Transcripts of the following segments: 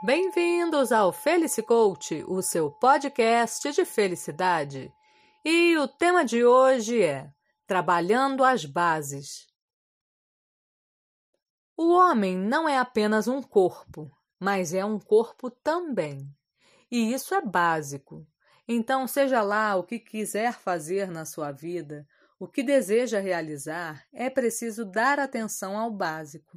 Bem-vindos ao Felice Coach, o seu podcast de felicidade. E o tema de hoje é Trabalhando as Bases. O homem não é apenas um corpo, mas é um corpo também. E isso é básico. Então, seja lá o que quiser fazer na sua vida, o que deseja realizar, é preciso dar atenção ao básico.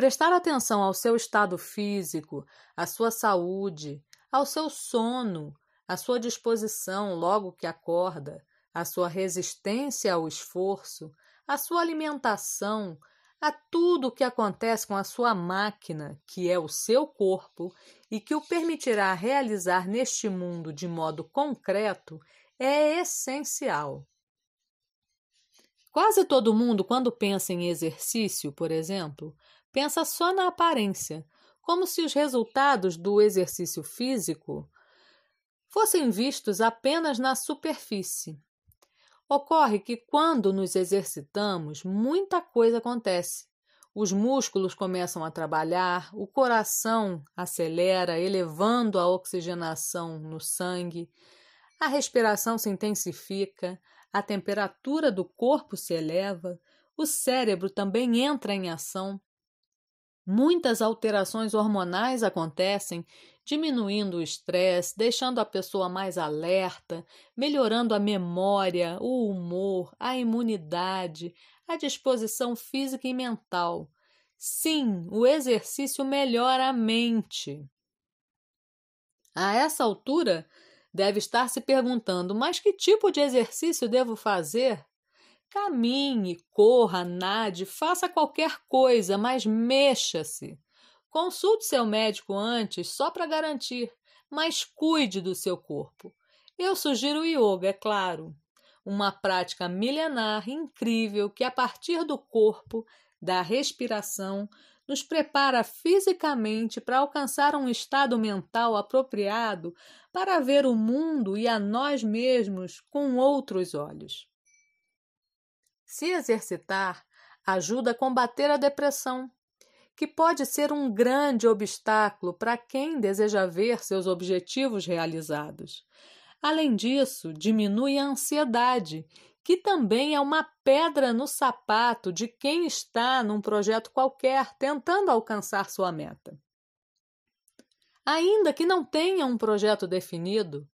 Prestar atenção ao seu estado físico, à sua saúde, ao seu sono, à sua disposição logo que acorda, à sua resistência ao esforço, à sua alimentação, a tudo o que acontece com a sua máquina, que é o seu corpo, e que o permitirá realizar neste mundo de modo concreto, é essencial. Quase todo mundo, quando pensa em exercício, por exemplo, pensa só na aparência, como se os resultados do exercício físico fossem vistos apenas na superfície. Ocorre que quando nos exercitamos, muita coisa acontece. Os músculos começam a trabalhar, o coração acelera, elevando a oxigenação no sangue, a respiração se intensifica, a temperatura do corpo se eleva, o cérebro também entra em ação. Muitas alterações hormonais acontecem, diminuindo o estresse, deixando a pessoa mais alerta, melhorando a memória, o humor, a imunidade, a disposição física e mental. Sim, o exercício melhora a mente. A essa altura, deve estar se perguntando: mas que tipo de exercício devo fazer? Caminhe, corra, nade, faça qualquer coisa, mas mexa-se. Consulte seu médico antes, só para garantir, mas cuide do seu corpo. Eu sugiro o yoga, é claro. Uma prática milenar incrível que, a partir do corpo, da respiração, nos prepara fisicamente para alcançar um estado mental apropriado para ver o mundo e a nós mesmos com outros olhos. Se exercitar ajuda a combater a depressão, que pode ser um grande obstáculo para quem deseja ver seus objetivos realizados. Além disso, diminui a ansiedade, que também é uma pedra no sapato de quem está num projeto qualquer tentando alcançar sua meta. Ainda que não tenha um projeto definido,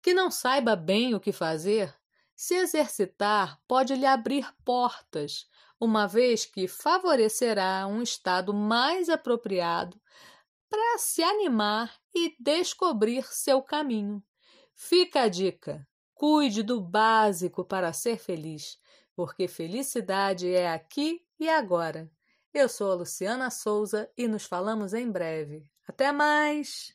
que não saiba bem o que fazer, se exercitar pode lhe abrir portas, uma vez que favorecerá um estado mais apropriado para se animar e descobrir seu caminho. Fica a dica: cuide do básico para ser feliz, porque felicidade é aqui e agora. Eu sou a Luciana Souza e nos falamos em breve. Até mais!